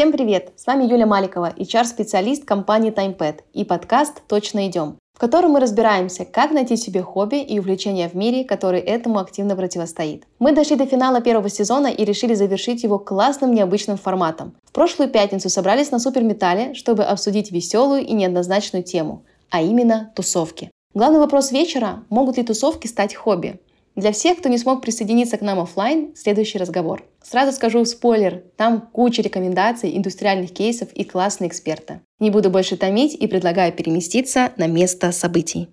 Всем привет! С вами Юля Маликова, HR-специалист компании TimePad и подкаст «Точно идем», в котором мы разбираемся, как найти себе хобби и увлечение в мире, который этому активно противостоит. Мы дошли до финала первого сезона и решили завершить его классным необычным форматом. В прошлую пятницу собрались на Суперметале, чтобы обсудить веселую и неоднозначную тему, а именно тусовки. Главный вопрос вечера – могут ли тусовки стать хобби? Для всех, кто не смог присоединиться к нам офлайн, следующий разговор. Сразу скажу спойлер, там куча рекомендаций, индустриальных кейсов и классные эксперты. Не буду больше томить и предлагаю переместиться на место событий.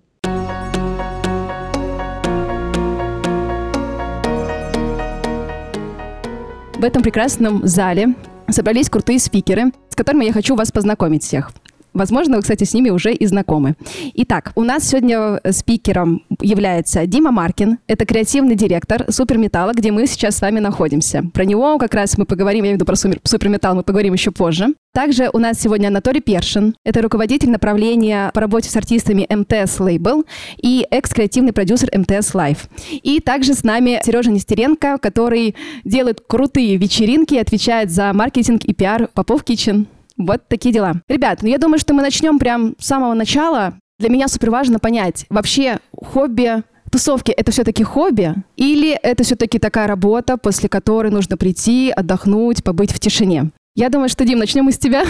В этом прекрасном зале собрались крутые спикеры, с которыми я хочу вас познакомить всех. Возможно, вы, кстати, с ними уже и знакомы. Итак, у нас сегодня спикером является Дима Маркин. Это креативный директор Суперметалла, где мы сейчас с вами находимся. Про него как раз мы поговорим, я имею в виду про Суперметалл, мы поговорим еще позже. Также у нас сегодня Анатолий Першин. Это руководитель направления по работе с артистами МТС Label и экс-креативный продюсер МТС Live. И также с нами Сережа Нестеренко, который делает крутые вечеринки и отвечает за маркетинг и пиар Попов Kitchen. Вот такие дела. Ребят, ну я думаю, что мы начнем прям с самого начала. Для меня супер важно понять, вообще хобби тусовки это все-таки хобби или это все-таки такая работа, после которой нужно прийти, отдохнуть, побыть в тишине? Я думаю, что, Дим, начнем мы с тебя.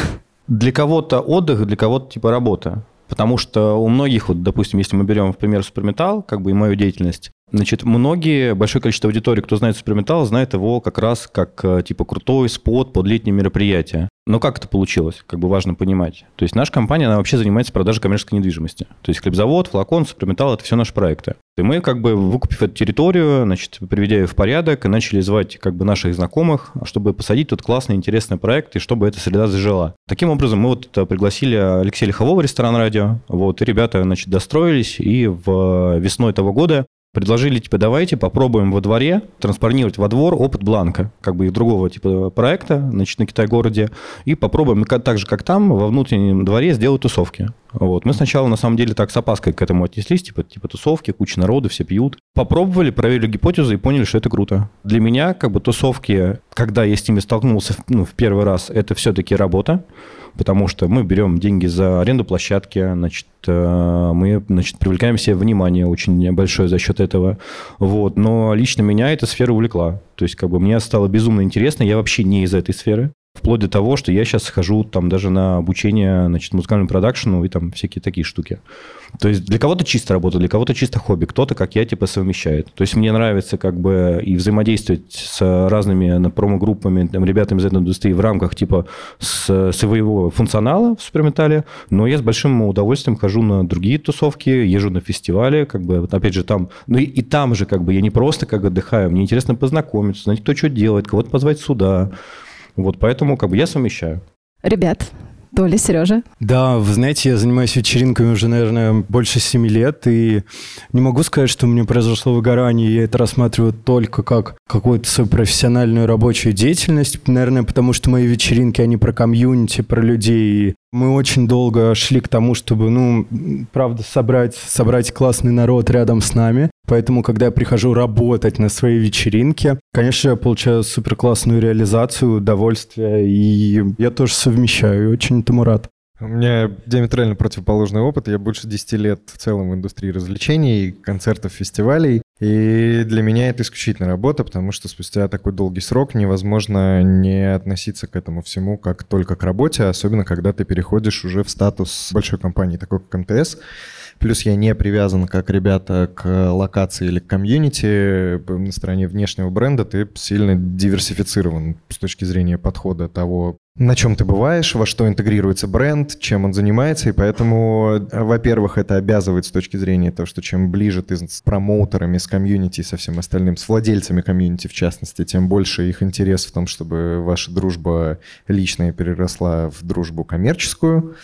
Для кого-то отдых, для кого-то типа работа. Потому что у многих, вот, допустим, если мы берем в пример Суперметалл, как бы и мою деятельность, Значит, многие, большое количество аудитории, кто знает Суперметалл, знает его как раз как э, типа крутой спот под летнее мероприятие. Но как это получилось, как бы важно понимать. То есть наша компания, она вообще занимается продажей коммерческой недвижимости. То есть хлебзавод, флакон, Суперметалл – это все наши проекты. И мы как бы, выкупив эту территорию, значит, приведя ее в порядок, начали звать как бы наших знакомых, чтобы посадить тут классный, интересный проект, и чтобы эта среда зажила. Таким образом, мы вот пригласили Алексея Лихового, ресторан радио, вот, и ребята, значит, достроились, и в весной того года предложили, типа, давайте попробуем во дворе транспонировать во двор опыт Бланка, как бы и другого типа проекта, значит, на Китай-городе, и попробуем так же, как там, во внутреннем дворе сделать тусовки. Вот. Мы сначала, на самом деле, так с опаской к этому отнеслись, типа, типа тусовки, куча народу, все пьют. Попробовали, проверили гипотезу и поняли, что это круто. Для меня, как бы, тусовки, когда я с ними столкнулся ну, в первый раз, это все-таки работа потому что мы берем деньги за аренду площадки, значит, э, мы значит, привлекаем себе внимание очень большое за счет этого. Вот. Но лично меня эта сфера увлекла. То есть, как бы мне стало безумно интересно. Я вообще не из этой сферы. Вплоть до того, что я сейчас хожу там даже на обучение значит, музыкальному продакшену и там всякие такие штуки. То есть для кого-то чисто работа, для кого-то чисто хобби, кто-то, как я, типа совмещает. То есть мне нравится как бы и взаимодействовать с разными промо-группами, там, ребятами из этой индустрии в рамках типа с, своего функционала в суперметале, но я с большим удовольствием хожу на другие тусовки, езжу на фестивали, как бы, вот опять же там, ну и, и там же как бы я не просто как отдыхаю, мне интересно познакомиться, знать, кто что делает, кого-то позвать сюда. Вот поэтому как бы я совмещаю. Ребят, Толя, Сережа? Да, вы знаете, я занимаюсь вечеринками уже, наверное, больше семи лет, и не могу сказать, что у меня произошло выгорание, я это рассматриваю только как какую-то свою профессиональную рабочую деятельность, наверное, потому что мои вечеринки, они про комьюнити, про людей, мы очень долго шли к тому, чтобы, ну, правда, собрать, собрать классный народ рядом с нами. Поэтому, когда я прихожу работать на своей вечеринке, конечно, я получаю супер классную реализацию, удовольствие, и я тоже совмещаю, и очень этому рад. У меня диаметрально противоположный опыт. Я больше 10 лет в целом в индустрии развлечений, концертов, фестивалей. И для меня это исключительная работа, потому что спустя такой долгий срок невозможно не относиться к этому всему как только к работе, особенно когда ты переходишь уже в статус большой компании, такой как МТС. Плюс я не привязан, как ребята, к локации или к комьюнити. На стороне внешнего бренда ты сильно диверсифицирован с точки зрения подхода того, на чем ты бываешь, во что интегрируется бренд, чем он занимается, и поэтому, во-первых, это обязывает с точки зрения того, что чем ближе ты с промоутерами, с комьюнити и со всем остальным, с владельцами комьюнити в частности, тем больше их интерес в том, чтобы ваша дружба личная переросла в дружбу коммерческую.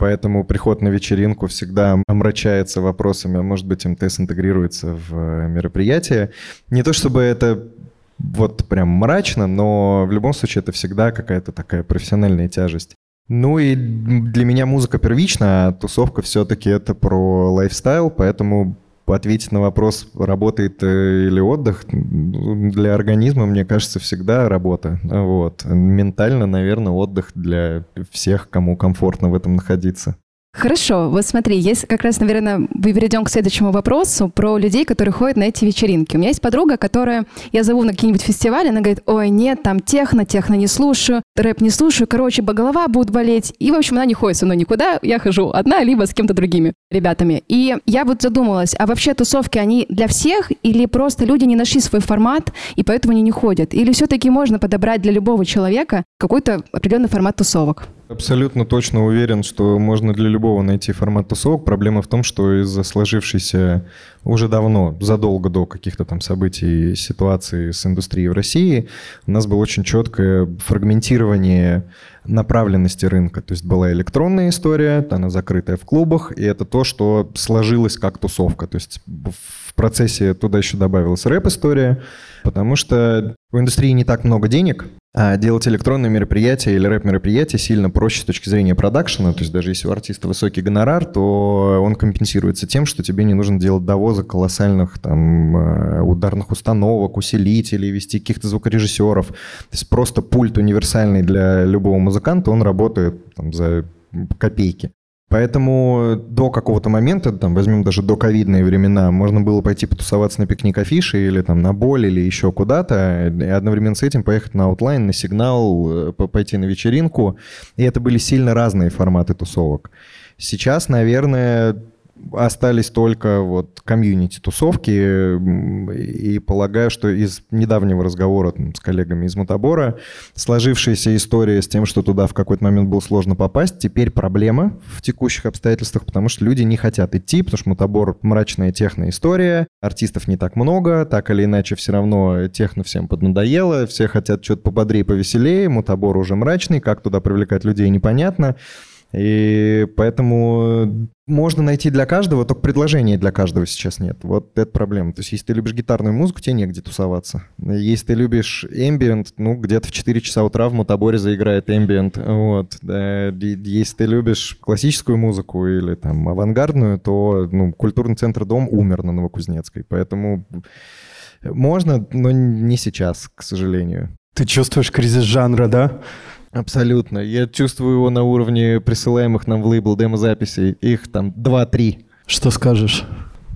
Поэтому приход на вечеринку всегда омрачается вопросами, а может быть МТС интегрируется в э, мероприятие. Не то чтобы это вот прям мрачно, но в любом случае это всегда какая-то такая профессиональная тяжесть. Ну и для меня музыка первична, а тусовка все-таки это про лайфстайл, поэтому ответить на вопрос, работает э, или отдых, для организма, мне кажется, всегда работа. Вот. Ментально, наверное, отдых для всех, кому комфортно в этом находиться. Хорошо, вот смотри, есть как раз, наверное, мы перейдем к следующему вопросу про людей, которые ходят на эти вечеринки. У меня есть подруга, которая, я зову на какие-нибудь фестивали, она говорит, ой, нет, там техно, техно не слушаю, рэп не слушаю, короче, голова будет болеть. И, в общем, она не ходит со мной никуда, я хожу одна, либо с кем-то другими ребятами. И я вот задумалась, а вообще тусовки, они для всех или просто люди не нашли свой формат, и поэтому они не ходят? Или все-таки можно подобрать для любого человека какой-то определенный формат тусовок? Абсолютно точно уверен, что можно для любого найти формат тусовок. Проблема в том, что из-за сложившейся уже давно, задолго до каких-то там событий, ситуации с индустрией в России, у нас было очень четкое фрагментирование направленности рынка. То есть была электронная история, она закрытая в клубах, и это то, что сложилось как тусовка. То есть в процессе туда еще добавилась рэп-история, потому что в индустрии не так много денег, а делать электронные мероприятия или рэп-мероприятия сильно проще с точки зрения продакшена. То есть даже если у артиста высокий гонорар, то он компенсируется тем, что тебе не нужно делать довозок колоссальных там э, ударных установок, усилителей, вести каких-то звукорежиссеров. То есть просто пульт универсальный для любого музыканта, он работает там, за копейки. Поэтому до какого-то момента, там, возьмем даже до ковидные времена, можно было пойти потусоваться на пикник афиши или там на боль или еще куда-то, и одновременно с этим поехать на Outline, на сигнал, э, пойти на вечеринку. И это были сильно разные форматы тусовок. Сейчас, наверное, остались только вот комьюнити-тусовки, и полагаю, что из недавнего разговора там, с коллегами из Мутабора сложившаяся история с тем, что туда в какой-то момент было сложно попасть, теперь проблема в текущих обстоятельствах, потому что люди не хотят идти, потому что Мутабор мрачная техно-история, артистов не так много, так или иначе все равно техно всем поднадоело, все хотят что-то пободрее, повеселее, Мутабор уже мрачный, как туда привлекать людей непонятно, и поэтому можно найти для каждого, только предложения для каждого сейчас нет. Вот это проблема. То есть если ты любишь гитарную музыку, тебе негде тусоваться. Если ты любишь эмбиент, ну, где-то в 4 часа утра в Мутаборе заиграет эмбиент. Вот. Если ты любишь классическую музыку или там авангардную, то ну, культурный центр Дом умер на Новокузнецкой. Поэтому можно, но не сейчас, к сожалению. Ты чувствуешь кризис жанра, да? Абсолютно. Я чувствую его на уровне присылаемых нам в лейбл демозаписей. Их там 2-3. Что скажешь?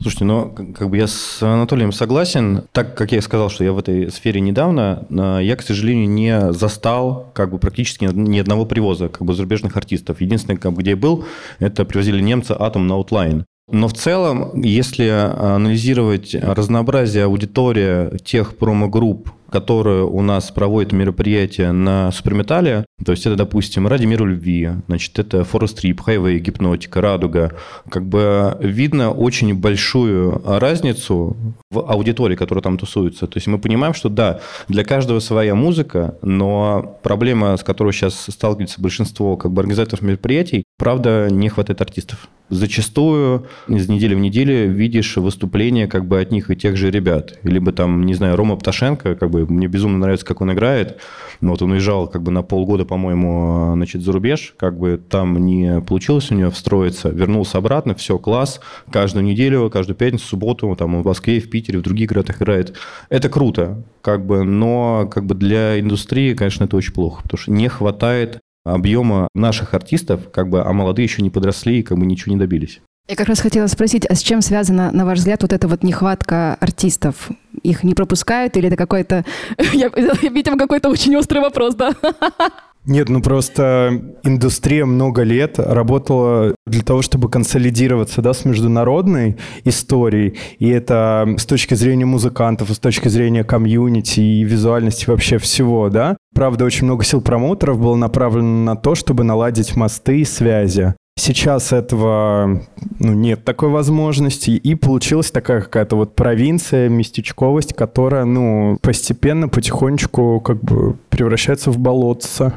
Слушайте, ну, как бы я с Анатолием согласен. Так как я сказал, что я в этой сфере недавно, а, я, к сожалению, не застал как бы практически ни одного привоза как бы зарубежных артистов. Единственное, как бы, где я был, это привозили немцы Атом на Outline. Но в целом, если анализировать разнообразие аудитории тех промо-групп, которые у нас проводят мероприятия на Суперметале, то есть это, допустим, «Ради мира любви», значит, это «Форест Трип», «Хайвей», «Гипнотика», «Радуга», как бы видно очень большую разницу в аудитории, которая там тусуется. То есть мы понимаем, что да, для каждого своя музыка, но проблема, с которой сейчас сталкивается большинство как бы организаторов мероприятий, правда, не хватает артистов. Зачастую из недели в неделю видишь выступления как бы от них и тех же ребят. Либо там, не знаю, Рома Пташенко, как бы мне безумно нравится, как он играет. Но вот он уезжал как бы на полгода, по-моему, значит, за рубеж. Как бы там не получилось у него встроиться. Вернулся обратно, все, класс. Каждую неделю, каждую пятницу, субботу, там в Москве, в Питере, в других городах играет. Это круто, как бы, но как бы для индустрии, конечно, это очень плохо, потому что не хватает объема наших артистов, как бы, а молодые еще не подросли и как бы ничего не добились. Я как раз хотела спросить, а с чем связана, на ваш взгляд, вот эта вот нехватка артистов? Их не пропускают или это какой-то... Я, видимо, какой-то очень острый вопрос, да? Нет, ну просто индустрия много лет работала для того, чтобы консолидироваться да, с международной историей. И это с точки зрения музыкантов, с точки зрения комьюнити и визуальности вообще всего, да. Правда, очень много сил промоутеров было направлено на то, чтобы наладить мосты и связи. Сейчас этого ну, нет такой возможности, и получилась такая какая-то вот провинция, местечковость, которая, ну, постепенно, потихонечку как бы превращается в болотце.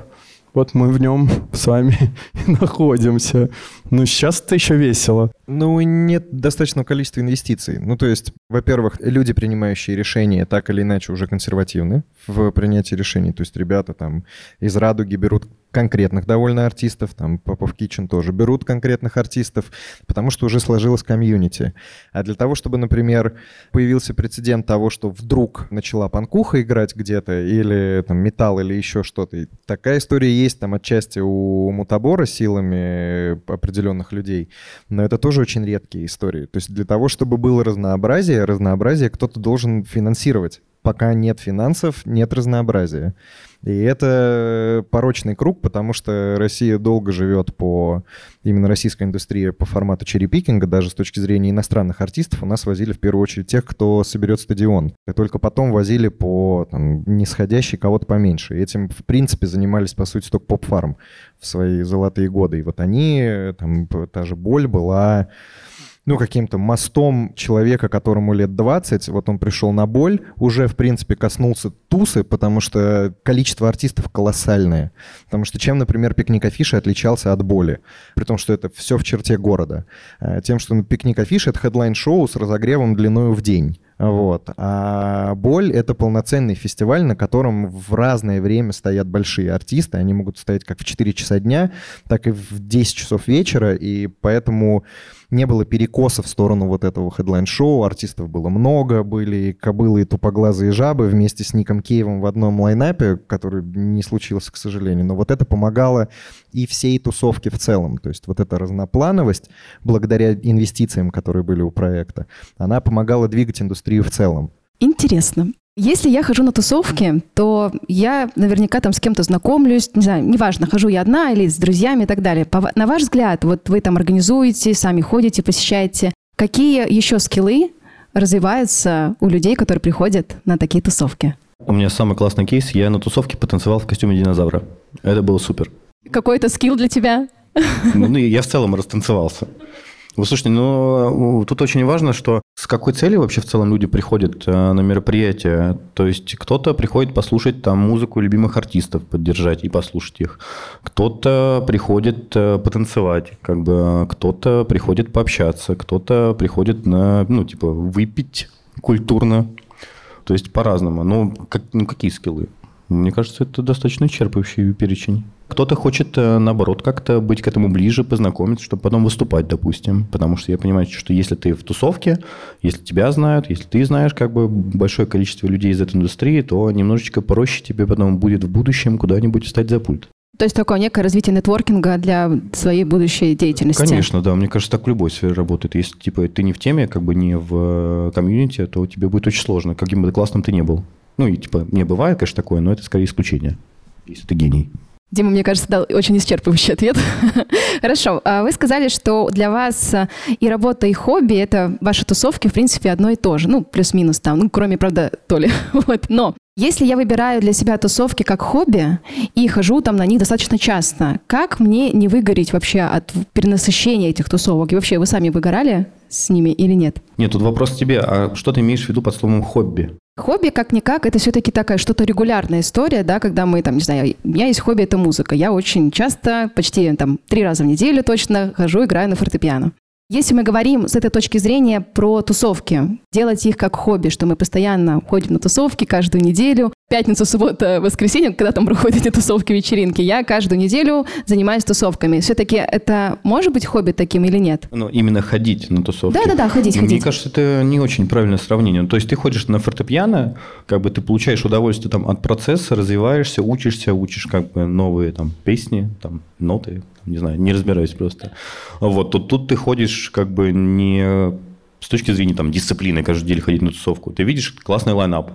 Вот мы в нем с вами находимся. Ну, сейчас это еще весело. Ну, нет достаточного количества инвестиций. Ну, то есть, во-первых, люди, принимающие решения, так или иначе уже консервативны в принятии решений. То есть, ребята там из «Радуги» берут конкретных довольно артистов, там of Kitchen тоже берут конкретных артистов, потому что уже сложилось комьюнити. А для того, чтобы, например, появился прецедент того, что вдруг начала панкуха играть где-то, или там металл, или еще что-то, такая история есть там отчасти у Мутабора силами определенных людей, но это тоже очень редкие истории. То есть для того, чтобы было разнообразие, разнообразие кто-то должен финансировать пока нет финансов, нет разнообразия. И это порочный круг, потому что Россия долго живет по именно российской индустрии по формату черепикинга, даже с точки зрения иностранных артистов, у нас возили в первую очередь тех, кто соберет стадион. И только потом возили по там, нисходящей кого-то поменьше. И этим, в принципе, занимались, по сути, только поп-фарм в свои золотые годы. И вот они, там, та же боль была ну, каким-то мостом человека, которому лет 20, вот он пришел на боль, уже, в принципе, коснулся тусы, потому что количество артистов колоссальное. Потому что чем, например, пикник Афиши отличался от боли? При том, что это все в черте города. Э, тем, что пикник Афиши — это хедлайн-шоу с разогревом длиною в день. Вот. А «Боль» — это полноценный фестиваль, на котором в разное время стоят большие артисты. Они могут стоять как в 4 часа дня, так и в 10 часов вечера, и поэтому не было перекоса в сторону вот этого хедлайн-шоу, артистов было много, были кобылы и тупоглазые жабы вместе с Ником Кейвом в одном лайнапе, который не случился, к сожалению, но вот это помогало и всей тусовке в целом, то есть вот эта разноплановость, благодаря инвестициям, которые были у проекта, она помогала двигать индустрию в целом. Интересно. Если я хожу на тусовки, то я наверняка там с кем-то знакомлюсь, не знаю, неважно, хожу я одна или с друзьями и так далее. на ваш взгляд, вот вы там организуете, сами ходите, посещаете, какие еще скиллы развиваются у людей, которые приходят на такие тусовки? У меня самый классный кейс. Я на тусовке потанцевал в костюме динозавра. Это было супер. Какой-то скилл для тебя? Ну, я в целом растанцевался. Вы слушайте, ну, тут очень важно, что с какой целью вообще в целом люди приходят э, на мероприятие. То есть кто-то приходит послушать там музыку любимых артистов, поддержать и послушать их. Кто-то приходит э, потанцевать, как бы кто-то приходит пообщаться, кто-то приходит на, ну, типа, выпить культурно. То есть по-разному. Но как, ну, какие скиллы? Мне кажется, это достаточно исчерпывающий перечень. Кто-то хочет, э, наоборот, как-то быть к этому ближе, познакомиться, чтобы потом выступать, допустим. Потому что я понимаю, что если ты в тусовке, если тебя знают, если ты знаешь как бы большое количество людей из этой индустрии, то немножечко проще тебе потом будет в будущем куда-нибудь встать за пульт. То есть такое некое развитие нетворкинга для своей будущей деятельности. Конечно, да. Мне кажется, так в любой сфере работает. Если типа ты не в теме, как бы не в э, комьюнити, то тебе будет очень сложно, каким бы классным ты ни был. Ну и типа не бывает, конечно, такое, но это скорее исключение, если ты гений. Дима, мне кажется, дал очень исчерпывающий ответ. Хорошо. А вы сказали, что для вас э, и работа, и хобби — это ваши тусовки, в принципе, одно и то же. Ну, плюс-минус там. Ну, кроме, правда, Толи. вот. Но если я выбираю для себя тусовки как хобби и хожу там на них достаточно часто, как мне не выгореть вообще от перенасыщения этих тусовок? И вообще, вы сами выгорали с ними или нет? Нет, тут вопрос к тебе. А что ты имеешь в виду под словом хобби? Хобби, как-никак, это все-таки такая что-то регулярная история, да, когда мы там, не знаю, у меня есть хобби, это музыка. Я очень часто, почти там три раза в неделю точно хожу, играю на фортепиано. Если мы говорим с этой точки зрения про тусовки, делать их как хобби, что мы постоянно ходим на тусовки каждую неделю, пятницу, суббота, воскресенье, когда там проходят эти тусовки, вечеринки, я каждую неделю занимаюсь тусовками. Все-таки это может быть хобби таким или нет? Ну, именно ходить на тусовки. Да-да-да, ходить, Мне ходить. Мне кажется, это не очень правильное сравнение. То есть ты ходишь на фортепиано, как бы ты получаешь удовольствие там от процесса, развиваешься, учишься, учишь как бы новые там песни, там ноты, не знаю, не разбираюсь просто. Вот, тут, тут ты ходишь как бы не с точки зрения там, дисциплины каждый день ходить на тусовку. Ты видишь классный лайнап.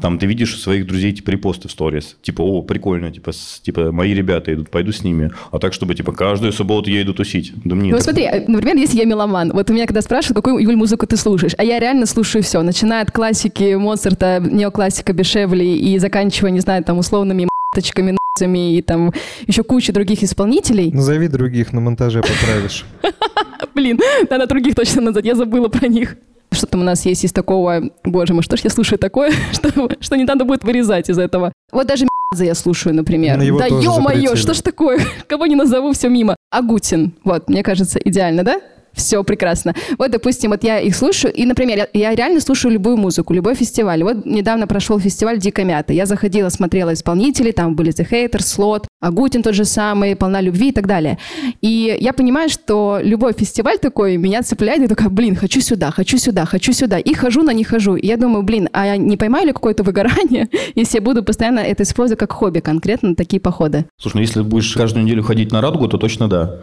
Там ты видишь у своих друзей типа репосты в сторис. Типа, о, прикольно, типа, с, типа, мои ребята идут, пойду с ними. А так, чтобы, типа, каждую субботу я иду тусить. Да мне ну, смотри, э, например, если я меломан, вот у меня когда спрашивают, какую, Юль, музыку ты слушаешь, а я реально слушаю все, начиная от классики Моцарта, неоклассика Бешевли и заканчивая, не знаю, там, условными м***точками, и там еще куча других исполнителей. Назови других, на монтаже поправишь. Блин, надо других точно назвать, я забыла про них. Что там у нас есть из такого, боже мой, что ж я слушаю такое, что, что не надо будет вырезать из этого. Вот даже я слушаю, например. Да ё-моё, что ж такое? Кого не назову, все мимо. Агутин, вот, мне кажется, идеально, да? Все прекрасно. Вот, допустим, вот я их слушаю, и, например, я, я реально слушаю любую музыку, любой фестиваль. Вот недавно прошел фестиваль «Дикая мята». Я заходила, смотрела исполнителей, там были The Haters, Слот, Агутин тот же самый, «Полна любви» и так далее. И я понимаю, что любой фестиваль такой меня цепляет, и такая, блин, хочу сюда, хочу сюда, хочу сюда. И хожу на них хожу. И я думаю, блин, а я не поймаю ли какое-то выгорание, если я буду постоянно это использовать как хобби, конкретно такие походы? Слушай, ну если будешь каждую неделю ходить на радугу, то точно да.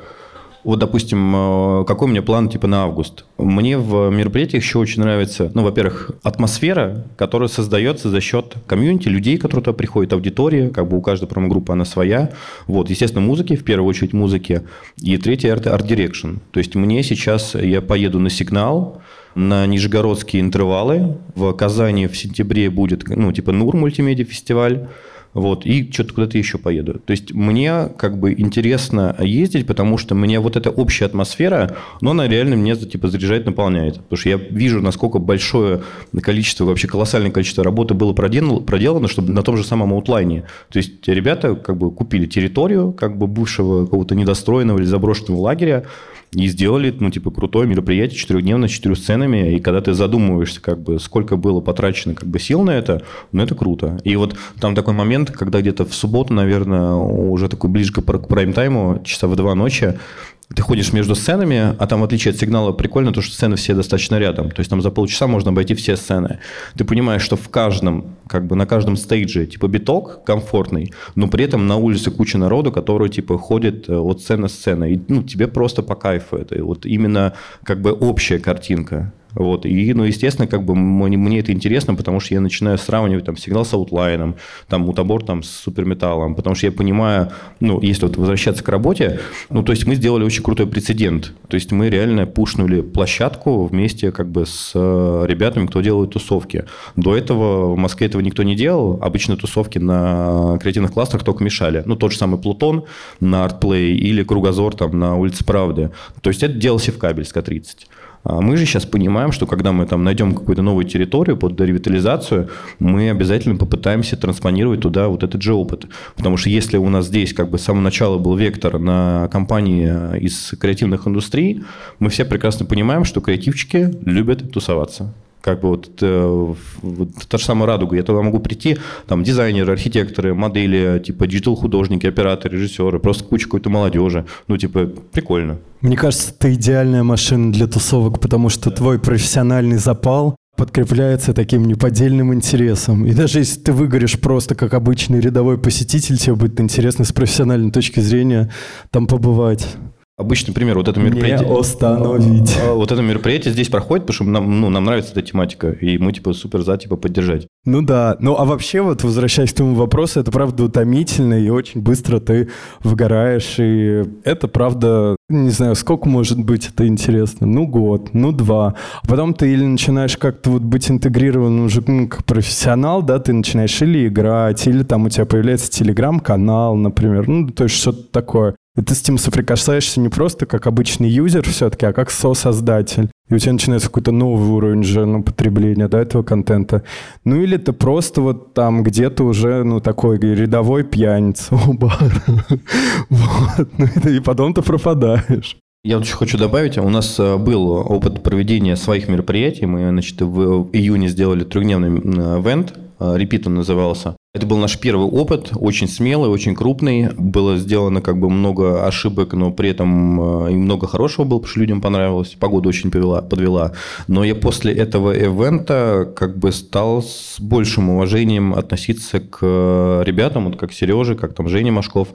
Вот, допустим, э, какой у меня план типа на август? Мне в мероприятиях еще очень нравится, ну, во-первых, атмосфера, которая создается за счет комьюнити, людей, которые туда приходят, аудитория, как бы у каждой промо-группы она своя. Вот, естественно, музыки, в первую очередь музыки. И третье – арт дирекшн. То есть мне сейчас, я поеду на сигнал, на нижегородские интервалы. В Казани в сентябре будет, ну, типа Нур мультимедиа фестиваль. Вот, и что-то куда-то еще поеду. То есть мне как бы интересно ездить, потому что мне вот эта общая атмосфера, но она реально мне типа заряжает, наполняет. Потому что я вижу, насколько большое количество, вообще колоссальное количество работы было проделано, проделано чтобы на том же самом аутлайне. То есть ребята как бы купили территорию как бы бывшего какого-то недостроенного или заброшенного лагеря, и сделали, ну, типа, крутое мероприятие, четырехдневное, с четырью сценами, и когда ты задумываешься, как бы, сколько было потрачено, как бы, сил на это, ну, это круто. И вот там такой момент, когда где-то в субботу, наверное, уже такой ближе к прайм-тайму, часа в два ночи, ты ходишь между сценами, а там, в отличие от сигнала, прикольно то, что сцены все достаточно рядом. То есть там за полчаса можно обойти все сцены. Ты понимаешь, что в каждом, как бы на каждом стейдже, типа, биток комфортный, но при этом на улице куча народу, который, типа, ходит э, от сцены к сцене. И, ну, тебе просто по кайфу это. И вот именно, как бы, общая картинка. Вот. И, ну, естественно, как бы мне это интересно, потому что я начинаю сравнивать там сигнал с аутлайном, там мутабор там с суперметаллом, потому что я понимаю, ну, если вот возвращаться к работе, ну, то есть мы сделали очень крутой прецедент. То есть мы реально пушнули площадку вместе как бы с э, ребятами, кто делает тусовки. До этого в Москве этого никто не делал. Обычно тусовки на креативных кластерах только мешали. Ну, тот же самый Плутон на Артплей или Кругозор там на улице Правды. То есть это делался в кабель с К-30. А мы же сейчас понимаем, что когда мы там найдем какую-то новую территорию под ревитализацию, мы обязательно попытаемся транспонировать туда вот этот же опыт. Потому что если у нас здесь как бы с самого начала был вектор на компании из креативных индустрий, мы все прекрасно понимаем, что креативчики любят тусоваться как бы вот, э, вот та же самая радуга. Я туда могу прийти, там дизайнеры, архитекторы, модели, типа digital-художники, операторы, режиссеры, просто куча какой-то молодежи. Ну, типа, прикольно. Мне кажется, это идеальная машина для тусовок, потому что да. твой профессиональный запал подкрепляется таким неподдельным интересом. И даже если ты выгоришь просто как обычный рядовой посетитель, тебе будет интересно с профессиональной точки зрения там побывать. Обычный пример, вот это мероприятие... Не остановить. А, вот это мероприятие здесь проходит, потому что нам, ну, нам нравится эта тематика, и мы, типа, супер за, типа, поддержать. Ну да, ну а вообще вот, возвращаясь к тому вопросу, это правда утомительно, и очень быстро ты выгораешь, и это правда, не знаю, сколько может быть это интересно, ну год, ну два, а потом ты или начинаешь как-то вот быть интегрирован уже ну, как профессионал, да, ты начинаешь или играть, или там у тебя появляется телеграм-канал, например, ну то есть что-то такое. И ты с этим соприкасаешься не просто как обычный юзер все-таки, а как со-создатель. И у тебя начинается какой-то новый уровень же ну, потребления да, этого контента. Ну или ты просто вот там где-то уже ну такой рядовой пьяница у бара. Вот. Ну, и потом ты пропадаешь. Я вот еще хочу добавить, у нас э, был опыт проведения своих мероприятий. Мы, значит, в июне сделали трехдневный ивент, Repeat он назывался. Это был наш первый опыт, очень смелый, очень крупный. Было сделано как бы много ошибок, но при этом э, и много хорошего было, потому что людям понравилось. Погода очень повела, подвела. Но я после этого ивента как бы стал с большим уважением относиться к э, ребятам, вот как Сереже, как там Женя Машков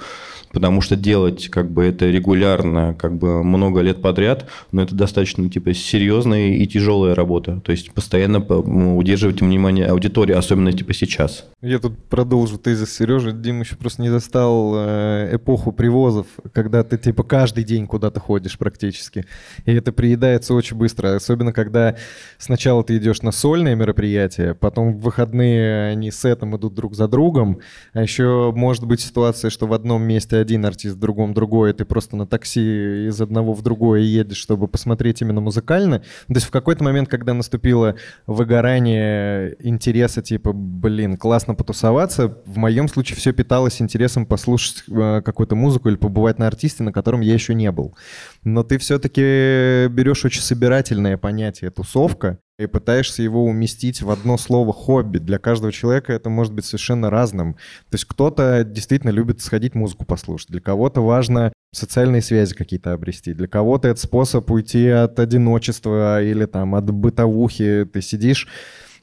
потому что делать как бы это регулярно, как бы много лет подряд, но это достаточно типа серьезная и тяжелая работа. То есть постоянно удерживать внимание аудитории, особенно типа сейчас. Я тут продолжу тезис Сережи. Дим еще просто не застал э, эпоху привозов, когда ты типа каждый день куда-то ходишь практически. И это приедается очень быстро. Особенно когда сначала ты идешь на сольные мероприятия, потом в выходные они с этим идут друг за другом. А еще может быть ситуация, что в одном месте один артист, в другом другой, и ты просто на такси из одного в другое едешь, чтобы посмотреть именно музыкально. То есть в какой-то момент, когда наступило выгорание интереса, типа, блин, классно потусовать, потусоваться. В моем случае все питалось интересом послушать э, какую-то музыку или побывать на артисте, на котором я еще не был. Но ты все-таки берешь очень собирательное понятие тусовка и пытаешься его уместить в одно слово «хобби». Для каждого человека это может быть совершенно разным. То есть кто-то действительно любит сходить музыку послушать, для кого-то важно социальные связи какие-то обрести, для кого-то это способ уйти от одиночества или там от бытовухи. Ты сидишь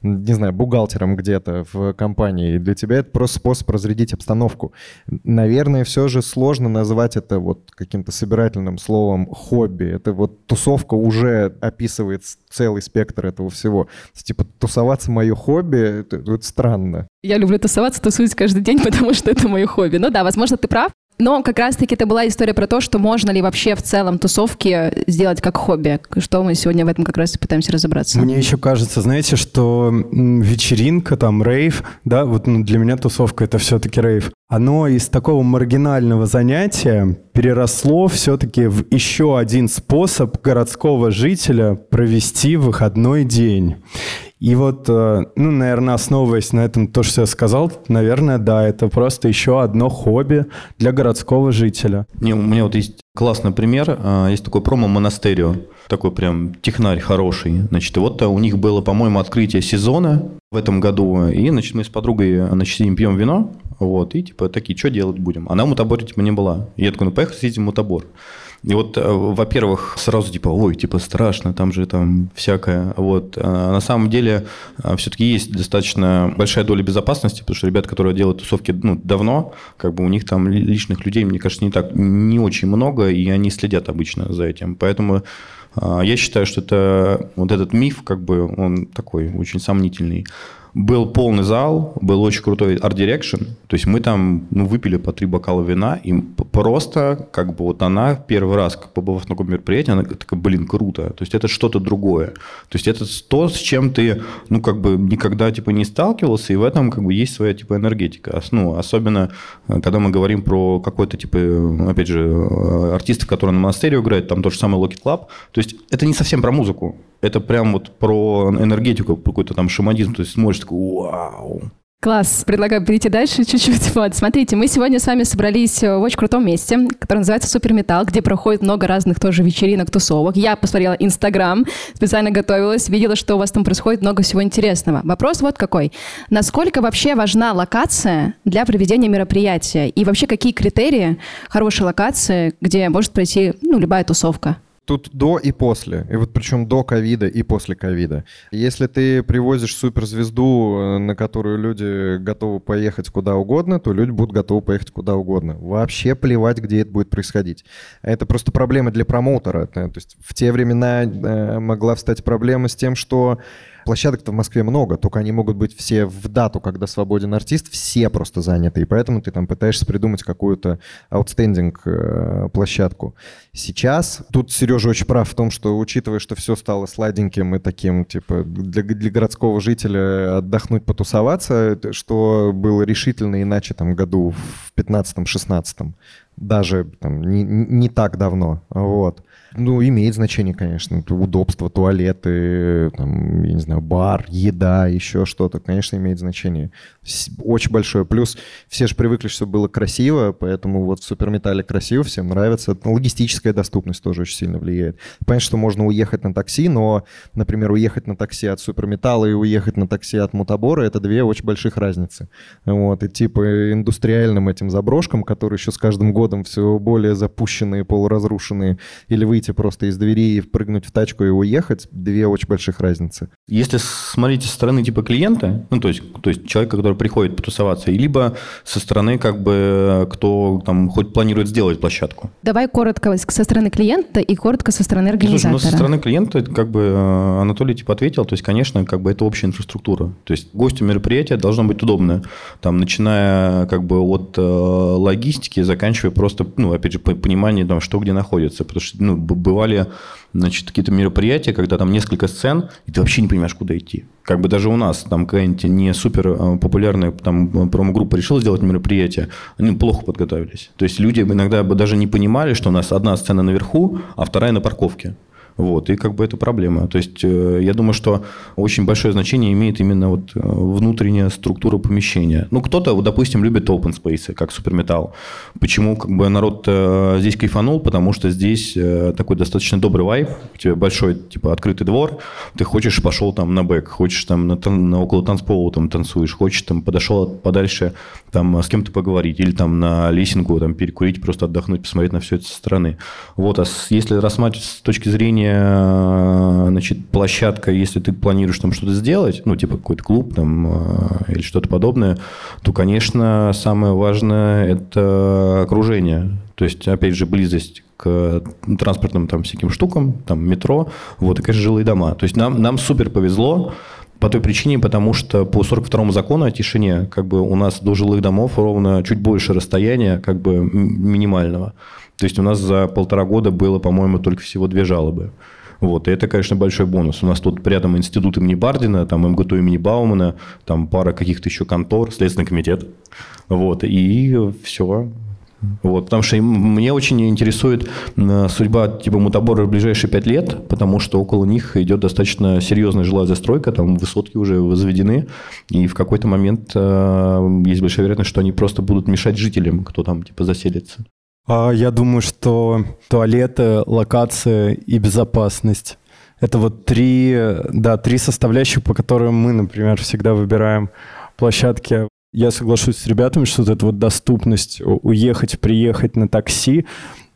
не знаю, бухгалтером где-то в компании. Для тебя это просто способ разрядить обстановку. Наверное, все же сложно назвать это вот каким-то собирательным словом хобби. Это вот тусовка уже описывает целый спектр этого всего. Типа тусоваться мое хобби, это, это странно. Я люблю тусоваться, тусуюсь каждый день, потому что это мое хобби. Ну да, возможно, ты прав. Но как раз-таки это была история про то, что можно ли вообще в целом тусовки сделать как хобби. Что мы сегодня в этом как раз и пытаемся разобраться. Мне еще кажется, знаете, что вечеринка, там, рейв, да, вот ну, для меня тусовка это все-таки рейв. Оно из такого маргинального занятия переросло все-таки в еще один способ городского жителя провести выходной день. И вот, э, ну, наверное, основываясь на этом, то, что я сказал, наверное, да, это просто еще одно хобби для городского жителя. Не, у меня вот есть классный пример. А, есть такой промо-монастерио, такой прям технарь хороший. Значит, вот у них было, по-моему, открытие сезона в этом году. И, значит, мы с подругой, значит, сидим, пьем вино. Вот, и типа такие, что делать будем? Она в мутаборе типа не была. И я такой, ну поехали съездим в мутабор. И вот, э, во-первых, сразу типа, ой, типа страшно, там же там всякое. Вот. А на самом деле э, все-таки есть достаточно большая доля безопасности, потому что ребят, которые делают тусовки ну, давно, как бы у них там личных людей, мне кажется, не так, не очень много, и они следят обычно за этим. Поэтому я считаю, что это вот этот миф, как бы, он такой очень сомнительный. Был полный зал, был очень крутой Art Direction. То есть мы там ну, выпили по три бокала вина, и просто как бы вот она первый раз, побывав на таком мероприятии, она такая, блин, круто. То есть это что-то другое. То есть это то, с чем ты, ну, как бы никогда, типа, не сталкивался, и в этом, как бы, есть своя, типа, энергетика. Ну, особенно, э, когда мы говорим про какой-то, типа, опять же, э, артистов, которые на монастыре играют, там то же самое Locket Club. То есть это не совсем про музыку. Это прям вот про энергетику, какой-то там шаманизм. То есть смотришь такой, вау. Класс. Предлагаю перейти дальше чуть-чуть. Вот, смотрите, мы сегодня с вами собрались в очень крутом месте, которое называется Суперметалл, где проходит много разных тоже вечеринок, тусовок. Я посмотрела Инстаграм, специально готовилась, видела, что у вас там происходит много всего интересного. Вопрос вот какой. Насколько вообще важна локация для проведения мероприятия? И вообще какие критерии хорошей локации, где может пройти ну, любая тусовка? Тут до и после. И вот причем до ковида и после ковида. Если ты привозишь суперзвезду, э, на которую люди готовы поехать куда угодно, то люди будут готовы поехать куда угодно. Вообще плевать, где это будет происходить. Это просто проблема для промоутера. То есть в те времена э, могла встать проблема с тем, что Площадок-то в Москве много, только они могут быть все в дату, когда свободен артист, все просто заняты, и поэтому ты там пытаешься придумать какую-то аутстендинг э, площадку. Сейчас тут Сережа очень прав в том, что учитывая, что все стало сладеньким и таким, типа, для, для городского жителя отдохнуть, потусоваться, что было решительно иначе там году в 15-16, даже там, не, не так давно, вот. Ну, имеет значение, конечно. Удобство, туалеты, там, я не знаю, бар, еда, еще что-то, конечно, имеет значение. Очень большое. Плюс все же привыкли, что было красиво, поэтому вот в суперметалле красиво, всем нравится. Логистическая доступность тоже очень сильно влияет. Понятно, что можно уехать на такси, но, например, уехать на такси от суперметалла и уехать на такси от мутабора — это две очень больших разницы. Вот, и типа индустриальным этим заброшкам, которые еще с каждым годом все более запущенные, полуразрушенные, или выйти выйти просто из двери и впрыгнуть в тачку и уехать, две очень больших разницы. Если смотреть со стороны типа клиента, ну, то есть, то есть человека, который приходит потусоваться, либо со стороны, как бы, кто там хоть планирует сделать площадку. Давай коротко со стороны клиента и коротко со стороны организатора. Слушай, ну, со стороны клиента, как бы, э, Анатолий типа ответил, то есть, конечно, как бы это общая инфраструктура. То есть, гостю мероприятия должно быть удобно. Там, начиная, как бы, от э, логистики, заканчивая просто, ну, опять же, понимание, там, что где находится. Потому что, ну, бывали значит, какие-то мероприятия, когда там несколько сцен, и ты вообще не понимаешь, куда идти. Как бы даже у нас там какая-нибудь не супер э, популярная там промо-группа решила сделать мероприятие, они плохо подготовились. То есть люди иногда бы даже не понимали, что у нас одна сцена наверху, а вторая на парковке. Вот, и как бы это проблема. То есть э, я думаю, что очень большое значение имеет именно вот э, внутренняя структура помещения. Ну, кто-то, вот, допустим, любит open space, как суперметалл. Почему как бы народ э, здесь кайфанул? Потому что здесь такой достаточно добрый вайб, у тебя большой, типа, открытый двор, ты хочешь, пошел там на бэк, хочешь там на, на около танцпола там танцуешь, хочешь там подошел подальше там с кем-то поговорить или там на лесенку там перекурить, просто отдохнуть, посмотреть на все это со стороны. Вот, а если рассматривать с точки зрения Э, значит, площадка, если ты планируешь там что-то сделать, ну, типа какой-то клуб там э, или что-то подобное, то, конечно, самое важное – это окружение. То есть, опять же, близость к транспортным там всяким штукам, там метро, вот, и, конечно, жилые дома. То есть нам, нам супер повезло, по той причине, потому что по 42-му закону о тишине как бы у нас до жилых домов ровно чуть больше расстояния как бы минимального. То есть у нас за полтора года было, по-моему, только всего две жалобы. Вот, и это, конечно, большой бонус. У нас тут рядом институт имени Бардина, там МГТУ имени Баумана, там пара каких-то еще контор, Следственный комитет. Вот, и все. Вот, потому что мне очень интересует судьба типа мутабора в ближайшие пять лет, потому что около них идет достаточно серьезная жилая застройка, там высотки уже возведены, и в какой-то момент э, есть большая вероятность, что они просто будут мешать жителям, кто там типа заселится. А я думаю, что туалеты, локация и безопасность — это вот три, да, три составляющих, по которым мы, например, всегда выбираем площадки. Я соглашусь с ребятами, что вот эта вот доступность уехать, приехать на такси,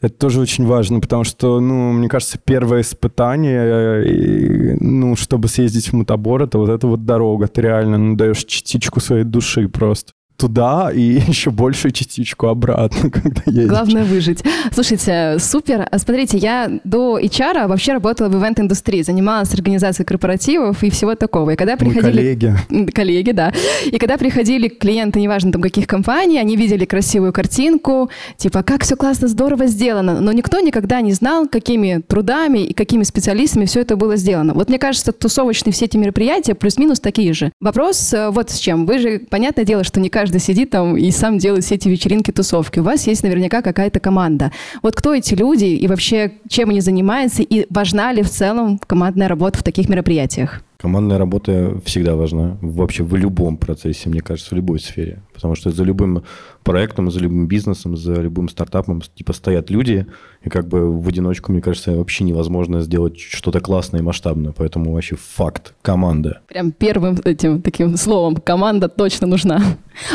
это тоже очень важно, потому что, ну, мне кажется, первое испытание, ну, чтобы съездить в мутабор, это вот эта вот дорога. Ты реально ну, даешь частичку своей души просто туда и еще большую частичку обратно, когда едешь. Главное выжить. Слушайте, супер. Смотрите, я до HR вообще работала в ивент-индустрии, занималась организацией корпоративов и всего такого. И когда приходили... Мы коллеги. Коллеги, да. И когда приходили клиенты, неважно там каких компаний, они видели красивую картинку, типа, как все классно, здорово сделано. Но никто никогда не знал, какими трудами и какими специалистами все это было сделано. Вот мне кажется, тусовочные все эти мероприятия плюс-минус такие же. Вопрос э, вот с чем. Вы же, понятное дело, что не каждый каждый сидит там и сам делает все эти вечеринки, тусовки. У вас есть наверняка какая-то команда. Вот кто эти люди и вообще чем они занимаются, и важна ли в целом командная работа в таких мероприятиях? Командная работа всегда важна. Вообще в любом процессе, мне кажется, в любой сфере. Потому что за любым проектом, за любым бизнесом, за любым стартапом типа стоят люди, и как бы в одиночку, мне кажется, вообще невозможно сделать что-то классное и масштабное. Поэтому вообще факт – команда. Прям первым этим таким словом «команда» точно нужна.